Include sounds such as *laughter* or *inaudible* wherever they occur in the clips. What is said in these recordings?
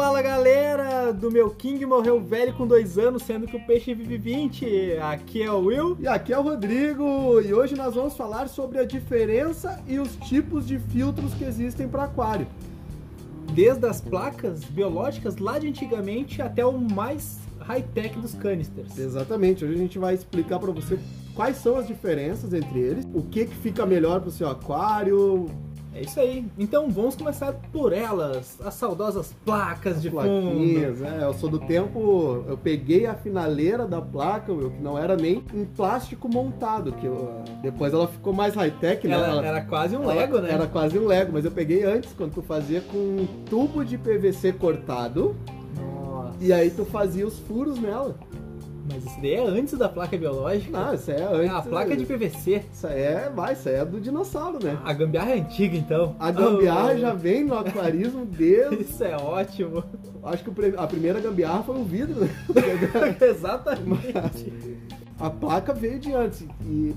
Fala galera do meu King morreu velho com dois anos, sendo que o peixe vive 20. Aqui é o Will. E aqui é o Rodrigo, e hoje nós vamos falar sobre a diferença e os tipos de filtros que existem para aquário. Desde as placas biológicas lá de antigamente até o mais high-tech dos canisters. Exatamente, hoje a gente vai explicar para você quais são as diferenças entre eles, o que, que fica melhor para o seu aquário, é isso aí. Então vamos começar por elas, as saudosas placas de Plaquinhas, fundo. É, eu sou do tempo, eu peguei a finaleira da placa, meu, que não era nem em plástico montado, que eu, depois ela ficou mais high-tech, né? Ela, Ela- era quase um ela Lego, né? Era quase um Lego, mas eu peguei antes, quando tu fazia com um tubo de PVC cortado, Nossa. e aí tu fazia os furos nela. Mas isso daí é antes da placa biológica. Não, isso é é antes. a placa de PVC. Isso aí é, vai, isso aí é do dinossauro, né? A gambiarra é antiga, então. A gambiarra Oh, *laughs* já vem no aquarismo desde. Isso é ótimo. Acho que a primeira gambiarra foi o vidro, né? *laughs* *laughs* Exatamente. A placa veio de antes. E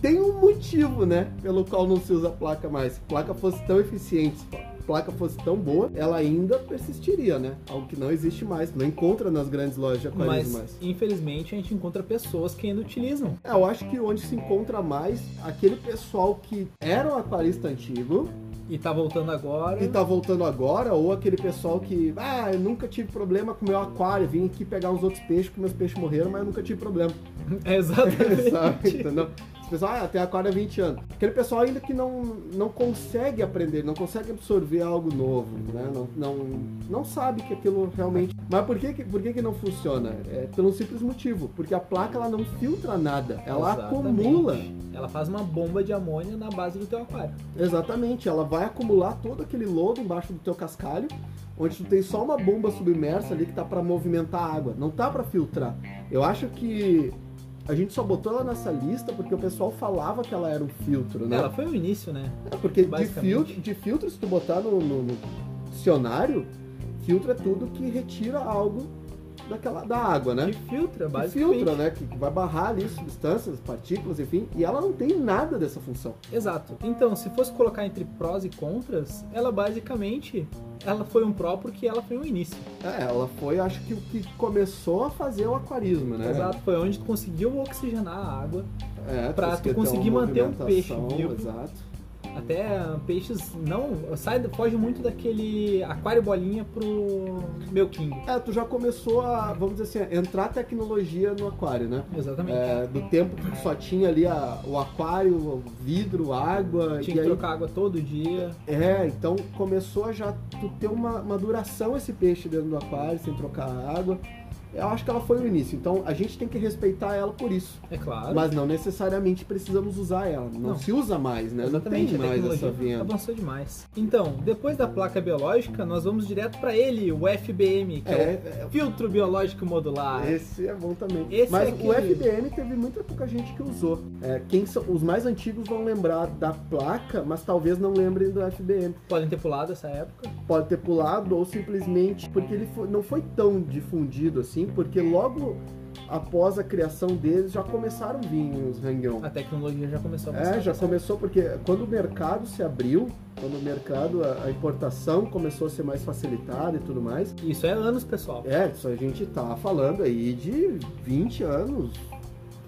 tem um motivo, né? Pelo qual não se usa a placa mais. Se a placa fosse tão eficiente, placa fosse tão boa, ela ainda persistiria, né? Algo que não existe mais. Não encontra nas grandes lojas de aquarismo Mas, mais. infelizmente, a gente encontra pessoas que ainda utilizam. É, eu acho que onde se encontra mais aquele pessoal que era um aquarista antigo E tá voltando agora. e tá voltando agora, ou aquele pessoal que, ah, eu nunca tive problema com meu aquário, vim aqui pegar uns outros peixes, que meus peixes morreram, mas eu nunca tive problema. É *laughs* exatamente. *laughs* Sabe? Entendeu? Pessoal, ah, tem aquário há 20 anos. Aquele pessoal ainda que não, não consegue aprender, não consegue absorver algo novo, né? Não, não, não sabe que aquilo realmente. Mas por que, que- por que, que não funciona? É pelo simples motivo, porque a placa ela não filtra nada, ela Exatamente. acumula. Ela faz uma bomba de amônia na base do teu aquário. Exatamente, ela vai acumular todo aquele lodo embaixo do teu cascalho, onde tu tem só uma bomba submersa ali que tá para movimentar a água, não tá para filtrar. Eu acho que a gente só botou ela nessa lista porque o pessoal falava que ela era um filtro, né? Ela foi o início, né? É, porque de filtro, de filtro, se tu botar no, no- no dicionário, filtro é tudo que retira algo daquela, da água, né? Que filtra, Que basicamente. filtra, né? Que, que vai barrar ali substâncias, partículas, enfim. E ela não tem nada dessa função. Exato. Então, se fosse colocar entre prós e contras, ela basicamente ela foi um pró porque ela foi um início. É, ela foi, acho que o que começou a fazer o aquarismo, né? Exato. Foi onde tu conseguiu oxigenar a água. É, Pra conseguir tu conseguir manter um peixe vivo. Exato. Até ah, peixes não sai foge muito daquele aquário bolinha pro meu king. É, tu já começou a, vamos dizer assim, a entrar tecnologia no aquário, né? Exatamente. É, do tempo que só tinha ali a- o aquário, o vidro, água. Tinha que aí, trocar água todo dia. É, então começou a já tu ter uma, uma duração esse peixe dentro do aquário, sem trocar água. Eu acho que ela foi o início, então a gente tem que respeitar ela por isso. É claro. Mas não necessariamente precisamos usar ela. Não, Não. se usa mais, né? Exatamente, não tem mais essa venda. avançou demais. Então, depois da placa biológica, nós vamos direto para ele, o FBM, que é, É, o filtro biológico modular. Esse é bom também. Esse Mas é o aquele- FBM teve muita pouca gente que usou. É, quem são, os mais antigos vão lembrar da placa, mas talvez não lembrem do FBM. Podem ter pulado essa época. Pode ter pulado ou simplesmente porque ele foi- não foi tão difundido assim, porque logo após a criação deles já começaram a vir os hang-on. A tecnologia já começou a. É, já começou porque quando o mercado se abriu, quando o mercado, a, importação começou a ser mais facilitada e tudo mais? Isso é anos, pessoal. é, isso a gente tá falando aí de 20 anos,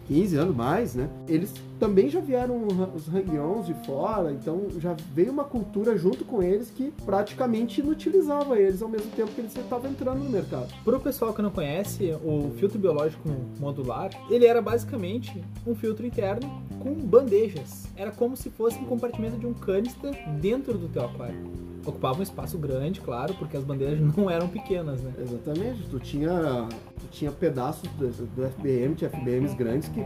15 anos mais, né? Eles também já vieram os hang-ons de fora, então já veio uma cultura junto com eles que praticamente inutilizava eles ao mesmo tempo que eles estavam entrando no mercado. Pro pessoal que não conhece, o filtro biológico modular, ele era basicamente um filtro interno com bandejas. Era como se fosse um compartimento de um canister dentro do teu aquário. Ocupava um espaço grande, claro, porque as bandejas *laughs* não eram pequenas, né? Exatamente, tu tinha, tu tinha pedaços do, do FBM, tinha FBMs grandes que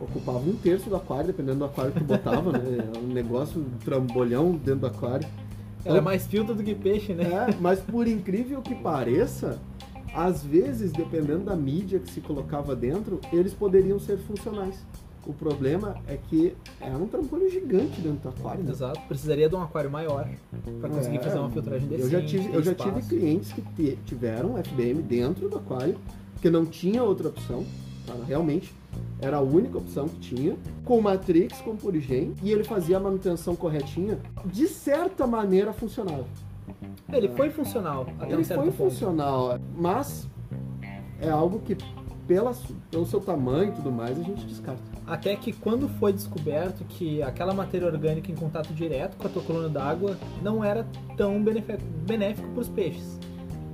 ocupavam um terço do aquário, dependendo do aquário que tu botava, né? Era um negócio, um trambolhão dentro do aquário. Era mais filtro do que peixe, né? É, mas por incrível que pareça, às vezes, dependendo da mídia que se colocava dentro, eles poderiam ser funcionais. O problema é que era um trambolho gigante dentro do aquário. né? Exato. Precisaria de um aquário maior para conseguir É, fazer uma filtragem decente. Eu já tive, eu já tive clientes que tiveram FBM dentro do aquário, porque não tinha outra opção, tá? realmente. Era a única opção que tinha, com Matrix, com Purigen, e ele fazia a manutenção corretinha, de certa maneira funcionava. Ele foi funcional até Ele um certo foi ponto. funcional, mas é algo que pela, pelo seu tamanho e tudo mais a gente descarta. Até que quando foi descoberto que aquela matéria orgânica em contato direto com a tua coluna d'água não era tão benéfico para os peixes.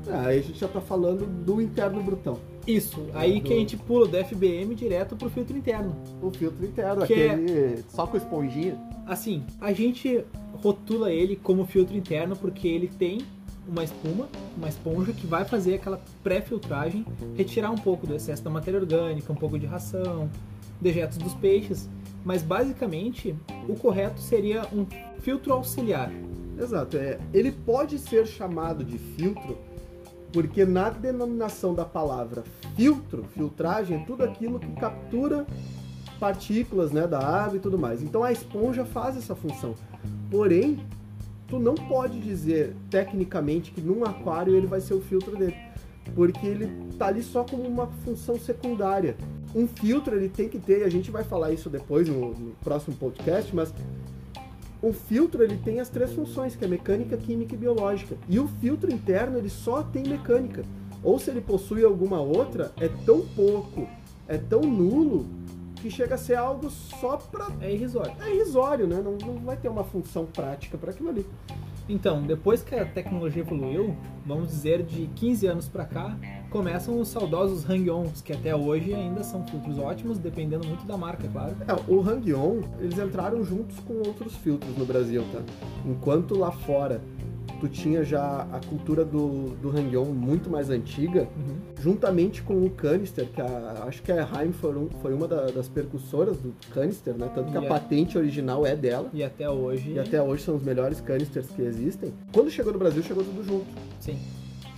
Ah, Aí a gente já tá falando do interno brutão. Isso, aí do- que a gente pula do FBM direto pro filtro interno. O filtro interno, Que é- aquele só com esponjinha. Assim, a gente rotula ele como filtro interno porque ele tem uma espuma, uma esponja que vai fazer aquela pré-filtragem, retirar um pouco do excesso da matéria orgânica, um pouco de ração, dejetos dos peixes, mas basicamente o correto seria um filtro auxiliar. Exato, é, ele pode ser chamado de filtro porque na denominação da palavra filtro, filtragem, é tudo aquilo que captura partículas né, da água e tudo mais. Então a esponja faz essa função. Porém, tu não pode dizer tecnicamente que num aquário ele vai ser o filtro dele, porque ele tá ali só como uma função secundária. Um filtro ele tem que ter, e a gente vai falar isso depois no, no próximo podcast, mas o filtro ele tem as três funções, que é mecânica, química e biológica. E o filtro interno ele só tem mecânica. Ou se ele possui alguma outra, é tão pouco, é tão nulo que chega a ser algo só para É irrisório. é irrisório, né? Não, não vai ter uma função prática para aquilo ali. Então, depois que a tecnologia evoluiu, vamos dizer de 15 anos pra cá, começam os saudosos hang-ons, que até hoje ainda são filtros ótimos, dependendo muito da marca, claro. É, o Hang-On, eles entraram juntos com outros filtros no Brasil, tá? Enquanto lá fora tu tinha já a cultura do, do Hang-On muito mais antiga, Uhum. juntamente com o canister, que a- acho que a Heim foi, um- foi uma da- das percussoras do canister, né? Tanto que E a é- patente original é dela. E até hoje. E até hoje são os melhores canisters que existem. Quando chegou no Brasil, chegou tudo junto. Sim.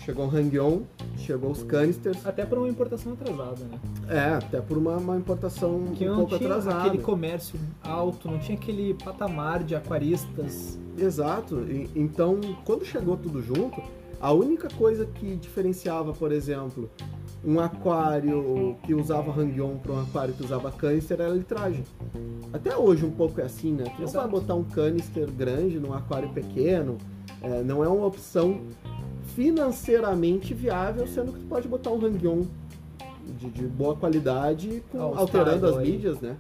Chegou o Hang-On, chegou os canisters. Até por uma importação atrasada, né? É, até por uma, uma importação Que um não pouco tinha atrasada. aquele comércio alto, não tinha aquele patamar de aquaristas. Exato. E- então, quando chegou tudo junto, a única coisa que diferenciava, por exemplo, um aquário que usava hang-on para um aquário que usava canister era a litragem. Até hoje um pouco é assim, né? Tu não vai botar um canister grande num aquário pequeno, é, não é uma opção financeiramente viável, sendo que tu pode botar um hang-on de, de boa qualidade, com- alterando as aí. mídias, né?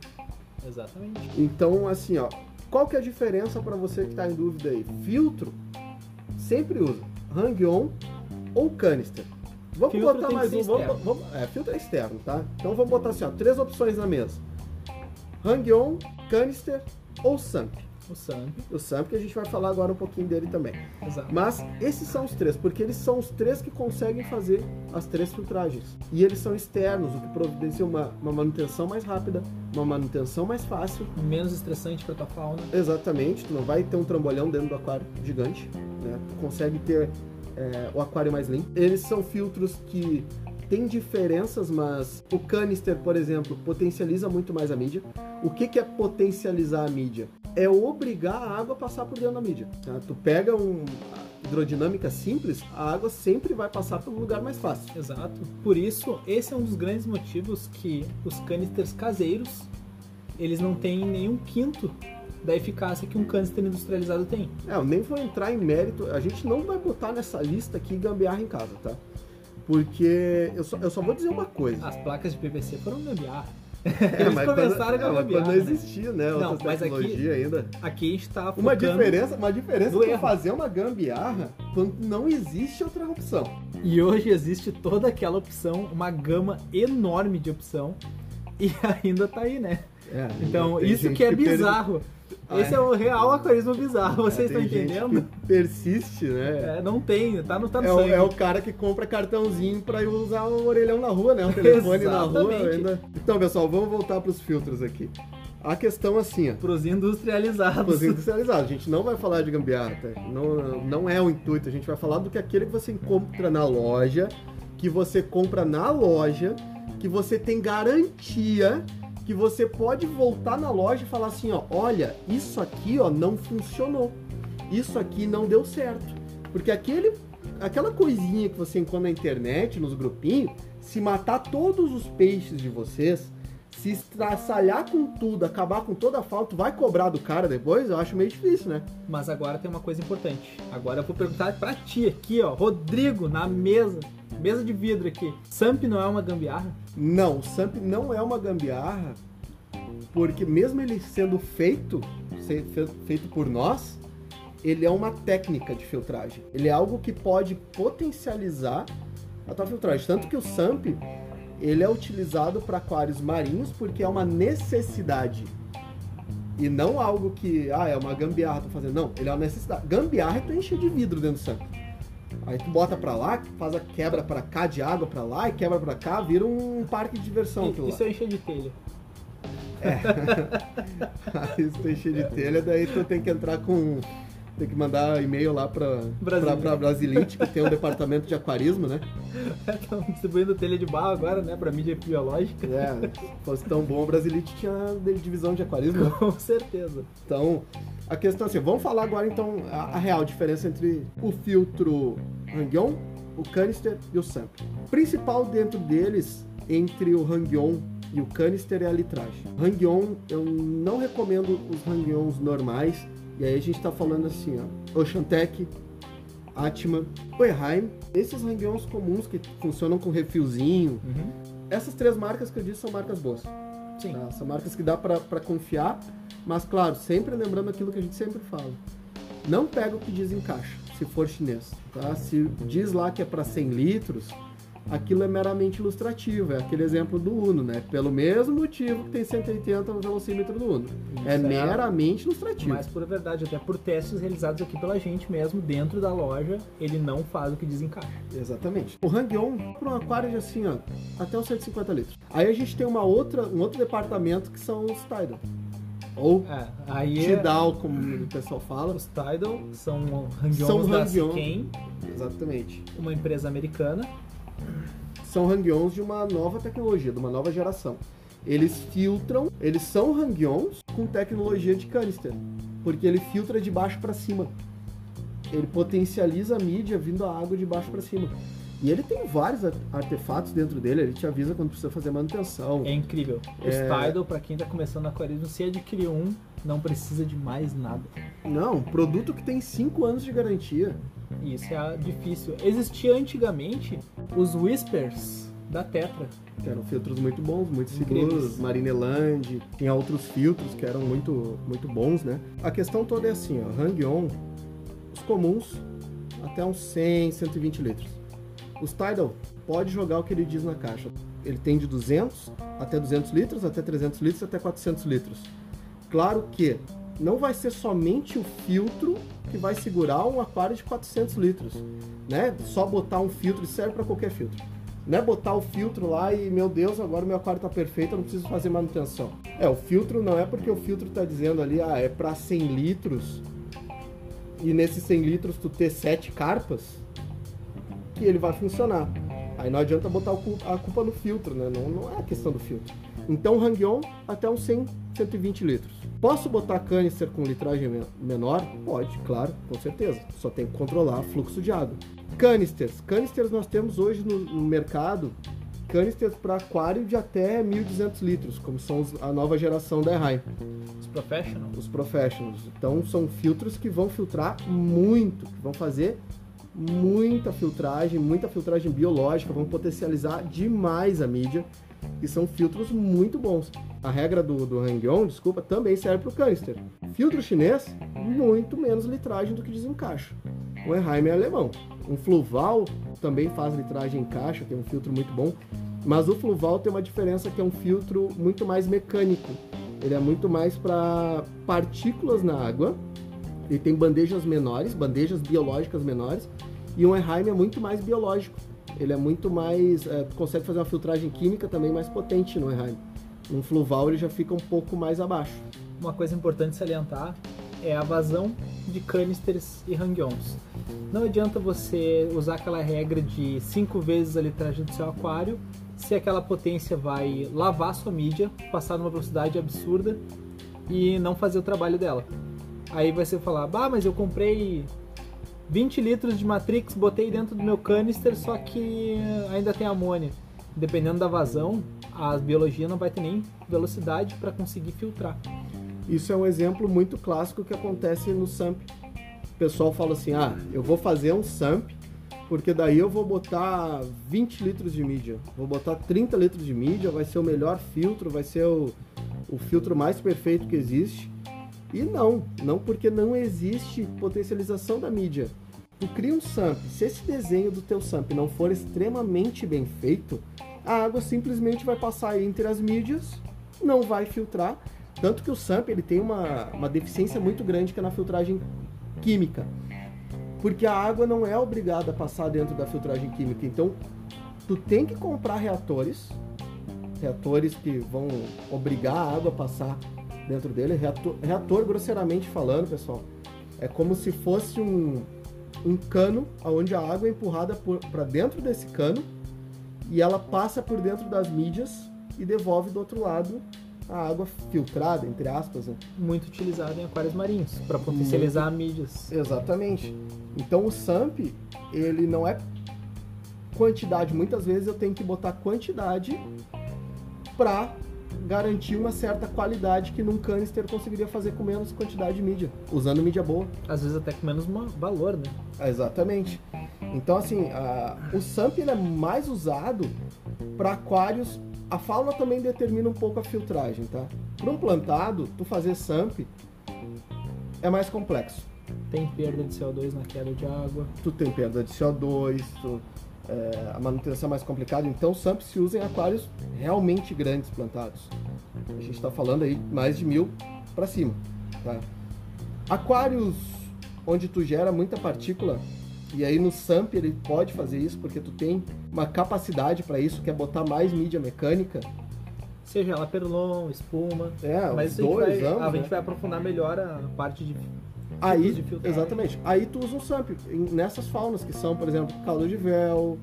Exatamente. Então, assim, ó, qual que é a diferença para você que está em dúvida aí? Filtro, sempre usa hang-on ou canister. Vamos Filtro botar mais um, vamos, vamos- é, filtro é externo, tá? Então vamos botar assim, ó, três opções na mesa. Hang-on, canister ou SAMP. O SAMP. O SAMP que a gente vai falar agora um pouquinho dele também. Exato. Mas esses são os três, porque eles são os três que conseguem fazer as três filtragens. E eles são externos, o que providencia uma, uma manutenção mais rápida, uma manutenção mais fácil Menos estressante para tua fauna. Exatamente, tu não vai ter um trambolhão dentro do aquário gigante, né? Tu consegue ter é, o aquário mais limpo. Eles são filtros que têm diferenças, mas o canister, por exemplo, potencializa muito mais a mídia. O que, que é potencializar a mídia? É obrigar a água a passar por dentro da mídia. tá? Tu pega um hidrodinâmica simples, a água sempre vai passar pelo lugar mais fácil. Exato. Por isso, esse é um dos grandes motivos que os canisters caseiros, eles não têm nenhum quinto da eficácia que um canister industrializado tem. É, eu nem vou entrar em mérito, a gente não vai botar nessa lista aqui gambiarra em casa, tá? Porque eu só, eu só vou dizer uma coisa. As placas de PVC foram gambiarra. *laughs* Eles mas começaram quando, a gambiarra, quando né? existia, né? Não, Outras mas aqui- ainda. Aqui a gente tá focando... Uma diferença, uma diferença é fazer uma gambiarra quando não existe outra opção. E hoje existe toda aquela opção, uma gama enorme de opção, e *laughs* ainda tá aí, né? É, Então, isso que é bizarro. Esse é. é o real aquarismo bizarro, vocês É, estão gente entendendo? que persiste, né? É, não tem, tá no, tá no É, o, sangue. é o cara que compra cartãozinho pra ir usar o orelhão na rua, né? O telefone na rua ainda. Então, pessoal, vamos voltar pros filtros aqui. A questão assim, ó. Pros industrializados. Os *laughs* industrializados. A gente não vai falar de gambiarra, tá? não, não é o intuito. A gente vai falar do que aquele que você encontra na loja, que você compra na loja, que você tem garantia, que você pode voltar na loja e falar assim, ó, olha, isso aqui, ó, não funcionou. Isso aqui não deu certo. Porque aquele, aquela coisinha que você encontra na internet, nos grupinhos, se matar todos os peixes de vocês, Se estraçalhar com tudo, acabar com toda a falta, vai cobrar do cara depois? Eu acho meio difícil, né? Mas agora tem uma coisa importante. Agora eu vou perguntar pra ti aqui, ó. Rodrigo, na mesa. Mesa de vidro aqui. Samp não é uma gambiarra? Não, SAMP não é uma gambiarra, porque mesmo ele sendo feito, feito por nós, ele é uma técnica de filtragem. Ele é algo que pode potencializar a tua filtragem. Tanto que o SAMP, ele é utilizado para aquários marinhos porque é uma necessidade. E não algo que, ah, é uma gambiarra, tô fazendo. Não, ele é uma necessidade. Gambiarra é tu encher de vidro dentro do SAMP. Aí tu bota pra lá, faz a quebra pra cá de água pra lá e quebra pra cá, vira um parque de diversão. e se eu encher de telha? *laughs* Aí se tu encher de telha, daí tu tem que entrar com. Tem que mandar e-mail lá pra, pra, pra Brasilite, que tem um departamento de aquarismo, né? *laughs* Estão distribuindo telha de barro agora, né? Pra mídia biológica. É, se fosse tão bom, a Brasilite tinha divisão de aquarismo. *laughs* Com certeza. Então, a questão é assim, vamos falar agora então a, a real diferença entre o filtro Hangyon, o canister e o SAMP. O principal dentro deles, entre o Hangyon e o canister, é a litragem. Hangyon, eu não recomendo os Hangyons normais, e aí a gente tá falando assim, ó, Oceantec, Atman, Oeheim, esses Hangyons comuns que funcionam com refilzinho, Uhum. essas três marcas que eu disse são marcas boas. Sim. Tá? São marcas que dá pra confiar, mas claro, sempre lembrando aquilo que a gente sempre fala. Não pega o que diz em caixa, se for chinês. Tá? Se diz lá que é para 100 litros, aquilo é meramente ilustrativo. É aquele exemplo do Uno, né? Pelo mesmo motivo que tem 180 no velocímetro do Uno. é Isso é meramente ilustrativo. Mas por verdade, até por testes realizados aqui pela gente mesmo, dentro da loja, ele não faz o que diz em caixa. Exatamente. O Hangyon, para um aquário de assim, ó, até uns 150 litros. Aí a gente tem uma outra, um outro departamento que são os Tidal. Ou É, aí é- Tidal, como o pessoal fala. os Tidal são Hangyons da. Siken, Exatamente. uma empresa americana. São Hangyons de uma nova tecnologia, de uma nova geração. Eles filtram, eles são Hangyons com tecnologia de canister, porque ele filtra de baixo para cima. Ele potencializa a mídia vindo a água de baixo para cima. E ele tem vários ar- artefatos dentro dele, ele te avisa quando precisa fazer manutenção. É incrível. É. Tidal, pra quem tá começando aquarismo, se adquirir um, não precisa de mais nada. Não, produto que tem 5 anos de garantia. Isso é difícil. Existia antigamente os Whispers da Tetra. Que eram filtros muito bons, muito seguros, Marineland, tinha outros filtros que eram muito, muito bons, né? A questão toda é assim, ó, Hangyon, os comuns, até uns 100, 120 litros. Os Tidal, pode jogar o que ele diz na caixa. Ele tem de 200 até 200 litros, até 300 litros, até 400 litros. Claro que não vai ser somente o filtro que vai segurar um aquário de 400 litros, né? Só botar um filtro, serve para qualquer filtro. Não é botar o filtro lá e, meu Deus, agora o meu aquário tá perfeito, eu não preciso fazer manutenção. É, o filtro não é porque o filtro tá dizendo ali, ah, é para 100 litros, e nesses 100 litros tu ter 7 carpas, que ele vai funcionar. Aí não adianta botar a culpa no filtro, né? Não, não é a questão do filtro. Então, Hangyon até uns 100, 120 litros. Posso botar canister com litragem men- menor? Pode, claro, com certeza. Só tem que controlar o fluxo de água. Canisters. Canisters nós temos hoje no, no mercado canisters para aquário de até 1.200 litros, como são os- a nova geração da Erheim Os Professionals. os professionals. Então são filtros que vão filtrar muito, que vão fazer muita filtragem, muita filtragem biológica, vão potencializar demais a mídia e são filtros muito bons. A regra do, do Hangyon, desculpa, também serve para o canister. Filtro chinês, muito menos litragem do que desencaixa. O Erheim é alemão. Um Fluval também faz litragem em caixa, tem um filtro muito bom, mas o Fluval tem uma diferença que é um filtro muito mais mecânico. Ele é muito mais para partículas na água. Ele tem bandejas menores, bandejas biológicas menores, e um Erheim é muito mais biológico. Ele é muito mais. é, consegue fazer uma filtragem química também mais potente no Erheim. Um Fluval ele já fica um pouco mais abaixo. Uma coisa importante salientar é a vazão de canisters e hangyons. Não adianta você usar aquela regra de 5 vezes a litragem do seu aquário se aquela potência vai lavar sua mídia, passar numa velocidade absurda e não fazer o trabalho dela. Aí você falar, bah, mas eu comprei 20 litros de Matrix, botei dentro do meu canister, só que ainda tem amônia. Dependendo da vazão, a biologia não vai ter nem velocidade para conseguir filtrar. Isso é um exemplo muito clássico que acontece no SAMP. O pessoal fala assim: ah, eu vou fazer um SAMP porque daí eu vou botar 20 litros de mídia, vou botar 30 litros de mídia, vai ser o melhor filtro, vai ser o, o filtro mais perfeito que existe. E não, não porque não existe potencialização da mídia. Tu cria um SAMP, se esse desenho do teu SAMP não for extremamente bem feito, a água simplesmente vai passar entre as mídias, não vai filtrar. Tanto que o SAMP ele tem uma, uma deficiência muito grande que é na filtragem química. Porque a água não é obrigada a passar dentro da filtragem química. Então, tu tem que comprar reatores, reatores que vão obrigar a água a passar dentro dele. Reator, reator grosseiramente falando, pessoal, é como se fosse um, um cano onde a água é empurrada para dentro desse cano e ela passa por dentro das mídias e devolve do outro lado a água filtrada, entre aspas. Né? Muito utilizada em aquários marinhos, para potencializar Muito... mídias. Exatamente. Então o SAMP, ele não é quantidade. Muitas vezes eu tenho que botar quantidade para garantir uma certa qualidade que num canister conseguiria fazer com menos quantidade de mídia, usando mídia boa. Às vezes até com menos valor, né? Exatamente. Então, assim, a, o SAMP é mais usado para aquários. A fauna também determina um pouco a filtragem, tá? Para um plantado, tu fazer SAMP é mais complexo. Tem perda de CO2 na queda de água. Tu tem perda de CO2, tu, é, a manutenção é mais complicada. Então, o SAMP se usa em aquários realmente grandes plantados. A gente está falando aí mais de mil para cima. Tá? Aquários onde tu gera muita partícula e aí no SAMP ele pode fazer isso porque tu tem uma capacidade para isso, que é botar mais mídia mecânica. Seja ela perlon, espuma. É, mas dois, a gente, vai, ambos, a né? gente vai aprofundar melhor a parte de Aí, exatamente. Aí tu usa um SAMP nessas faunas que são, por exemplo, caldo de véu,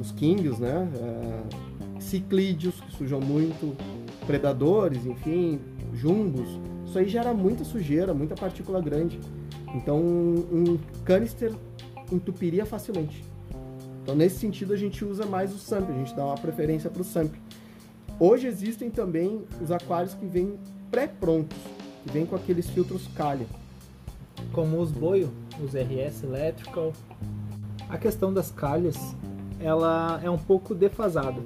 os kingios, né? É, ciclídeos, que sujam muito, predadores, enfim, jumbos. Isso aí gera muita sujeira, muita partícula grande. Então, um canister entupiria facilmente. Então, nesse sentido, a gente usa mais o SAMP, a gente dá uma preferência para o SAMP. Hoje existem também os aquários que vêm pré-prontos, que vêm com aqueles filtros calha. Como os Boio, os RS Electrical. A questão das calhas, ela é um pouco defasada.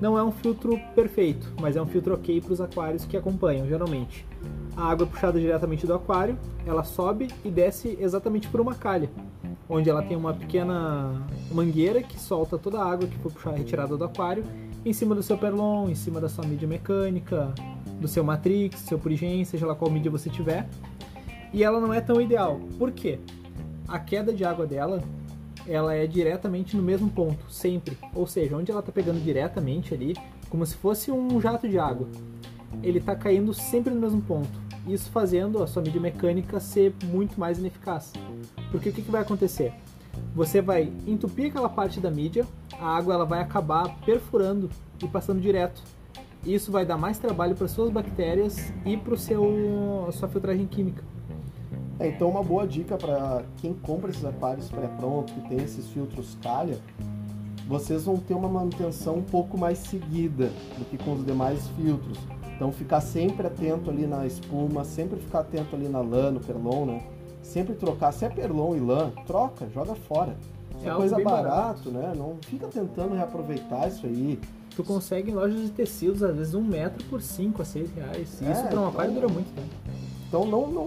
Não é um filtro perfeito, mas é um filtro ok para os aquários que acompanham, geralmente. A água é puxada diretamente do aquário, ela sobe e desce exatamente por uma calha onde ela tem uma pequena mangueira que solta toda a água que foi puxada, retirada do aquário em cima do seu perlon, em cima da sua mídia mecânica, do seu matrix, seu purigen, seja lá qual mídia você tiver. E ela não é tão ideal. Por quê? A queda de água dela, ela é diretamente no mesmo ponto, sempre. Ou seja, onde ela está pegando diretamente ali, como se fosse um jato de água. Ele está caindo sempre no mesmo ponto isso fazendo a sua mídia mecânica ser muito mais ineficaz. Porque o que, que vai acontecer? Você vai entupir aquela parte da mídia, a água ela vai acabar perfurando e passando direto. Isso vai dar mais trabalho para suas bactérias e para sua filtragem química. É, então uma boa dica para quem compra esses aquários pré-pronto, que tem esses filtros calha, vocês vão ter uma manutenção um pouco mais seguida do que com os demais filtros então ficar sempre atento ali na espuma, sempre ficar atento ali na lã, no perlon, né? Sempre trocar, se é perlon e lã, troca, joga fora. É, é coisa barato, barato, né? Não fica tentando reaproveitar isso aí. Tu consegue em lojas de tecidos, às vezes, um metro por 5 a 6 reais. É, isso para uma então, dura muito tempo. Então não, não,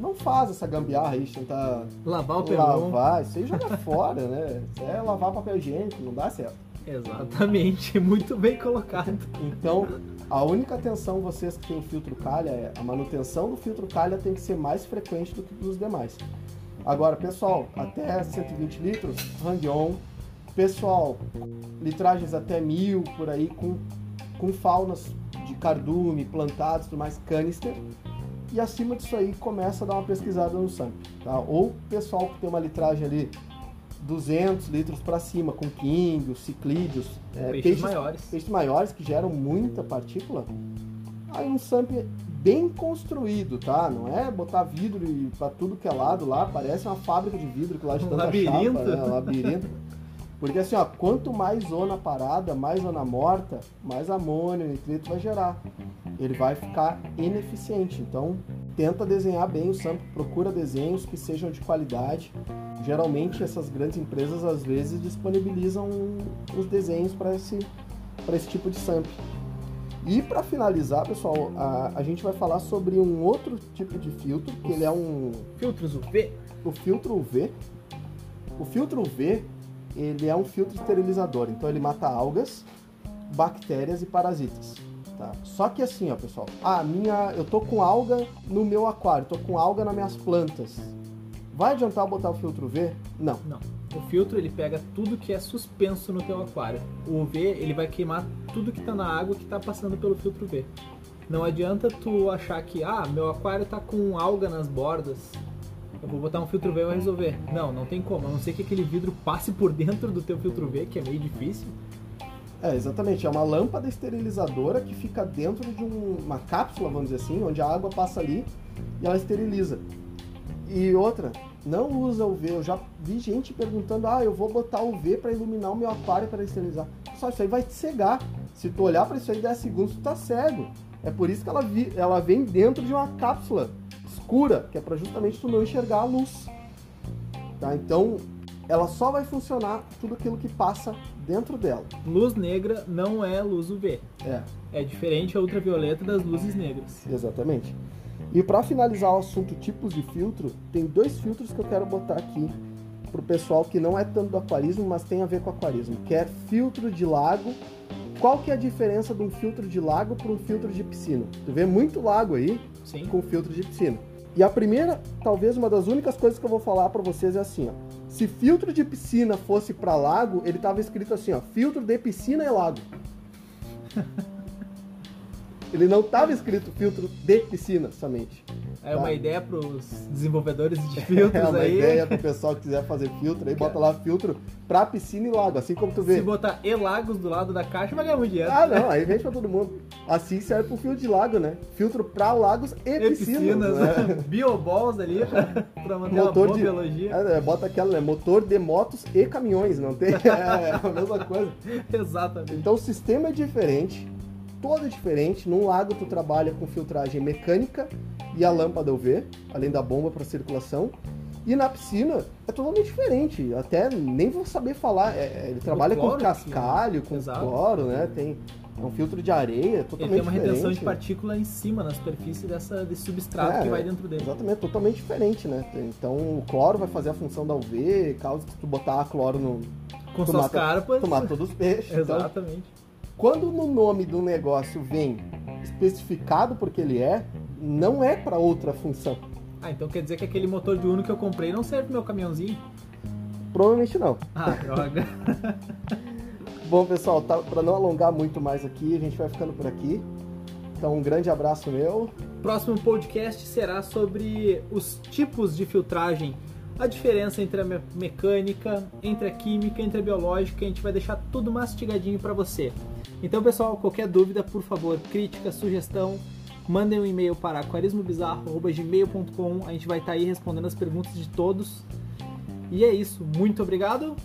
não faz essa gambiarra aí, tentar lavar o perlon. Lavar, isso aí joga fora, né? É lavar papel higiênico, não dá certo. Exatamente, *laughs* muito bem colocado. Então, a única atenção vocês que têm filtro calha é a manutenção do filtro calha tem que ser mais frequente do que dos demais. Agora, pessoal, até 120 litros, hang-on. Pessoal, litragens até mil por aí com, com faunas de cardume, plantados, tudo mais, canister. E acima disso aí começa a dar uma pesquisada no SAMP. Tá? Ou pessoal que tem uma litragem ali 200 litros para cima, com quíngos, ciclídeos, é, peixes, peixes, maiores. peixes maiores que geram muita partícula. Aí um SAMP bem construído, tá? Não é botar vidro para tudo que é lado lá, parece uma fábrica de vidro que lá de um tanta labirinto. chapa, né? labirinto. Porque assim, ó, quanto mais zona parada, mais zona morta, mais amônio, nitrito vai gerar. Ele vai ficar ineficiente. Então, tenta desenhar bem o sample, procura desenhos que sejam de qualidade. Geralmente essas grandes empresas às vezes disponibilizam os desenhos para esse, esse tipo de sample. E para finalizar, pessoal, a, a gente vai falar sobre um outro tipo de filtro, que ele é um filtros UV. O filtro UV. O filtro UV, ele é um filtro esterilizador, então ele mata algas, bactérias e parasitas. Tá? Só que assim, ó, pessoal, a minha, eu tô com alga no meu aquário, tô com alga nas minhas plantas. Vai adiantar botar o filtro UV? Não. Não. O filtro ele pega tudo que é suspenso no teu aquário. O UV ele vai queimar tudo que está na água que está passando pelo filtro UV. Não adianta tu achar que ah meu aquário está com alga nas bordas, eu vou botar um filtro UV e vai resolver. Não, não tem como. A não ser que aquele vidro passe por dentro do teu filtro UV, que é meio difícil. É, exatamente. É uma lâmpada esterilizadora que fica dentro de um, uma cápsula, vamos dizer assim, onde a água passa ali e ela esteriliza. E outra, não usa UV. Eu já vi gente perguntando: ah, eu vou botar UV para iluminar o meu aquário para esterilizar. Só isso aí vai te cegar. Se tu olhar para isso aí 10 segundos, tu tá cego. É por isso que ela, vi, ela vem dentro de uma cápsula escura, que é para justamente tu não enxergar a luz. Tá? Então, ela só vai funcionar tudo aquilo que passa dentro dela. Luz negra não é luz UV. É. É diferente a ultravioleta das luzes negras. Exatamente. E para finalizar o assunto tipos de filtro, tem dois filtros que eu quero botar aqui pro pessoal que não é tanto do aquarismo, mas tem a ver com aquarismo, que é filtro de lago. Qual que é a diferença de um filtro de lago para um filtro de piscina? Tu vê muito lago aí Sim. com filtro de piscina. E a primeira, talvez uma das únicas coisas que eu vou falar para vocês é assim, ó. Se filtro de piscina fosse para lago, ele tava escrito assim, ó, filtro de piscina é lago. *laughs* Ele não estava escrito filtro de piscina somente. É uma tá? ideia para os desenvolvedores de filtros aí. *laughs* É uma aí. ideia para o pessoal que quiser fazer filtro aí, bota lá filtro para piscina e lago, assim como tu vê. Se botar e lagos do lado da caixa, vai ganhar muito dinheiro. Ah, não, aí vende para todo mundo. Assim serve pro filtro de lago, né? Filtro para lagos e, e piscinas. piscinas né? *laughs* Bioballs ali para manter Motor uma de, biologia. É, bota aquela, né? Motor de motos e caminhões, não tem? *laughs* É, é a mesma coisa. Exatamente. Então o sistema é diferente toda diferente. Num lago tu trabalha com filtragem mecânica e a lâmpada UV, além da bomba para circulação. E na piscina é totalmente diferente. Até nem vou saber falar. É, é ele trabalha cloro, com cascalho, com Exato. cloro, né? Tem é um filtro de areia, totalmente Ele tem uma diferente. retenção de partícula em cima, na superfície dessa, desse substrato é, que vai dentro dele. Exatamente, totalmente diferente, né? Então o cloro vai fazer a função da UV, causa que tu botar cloro no... Com suas carpas. Tu mata todos os peixes. Então Exatamente. Então, quando no nome do negócio vem especificado porque ele é, não é para outra função. Ah, então quer dizer que aquele motor de Uno que eu comprei não serve pro meu caminhãozinho? Provavelmente não. Ah, droga. *laughs* Bom, pessoal, tá, para não alongar muito mais aqui, a gente vai ficando por aqui. Então, um grande abraço meu. Próximo podcast será sobre os tipos de filtragem, a diferença entre a mecânica, entre a química, entre a biológica. A gente vai deixar tudo mastigadinho para você. Então, pessoal, qualquer dúvida, por favor, crítica, sugestão, mandem um e-mail para aquarismobizarro.gmail.com. A gente vai estar tá aí respondendo as perguntas de todos. E é isso. Muito obrigado.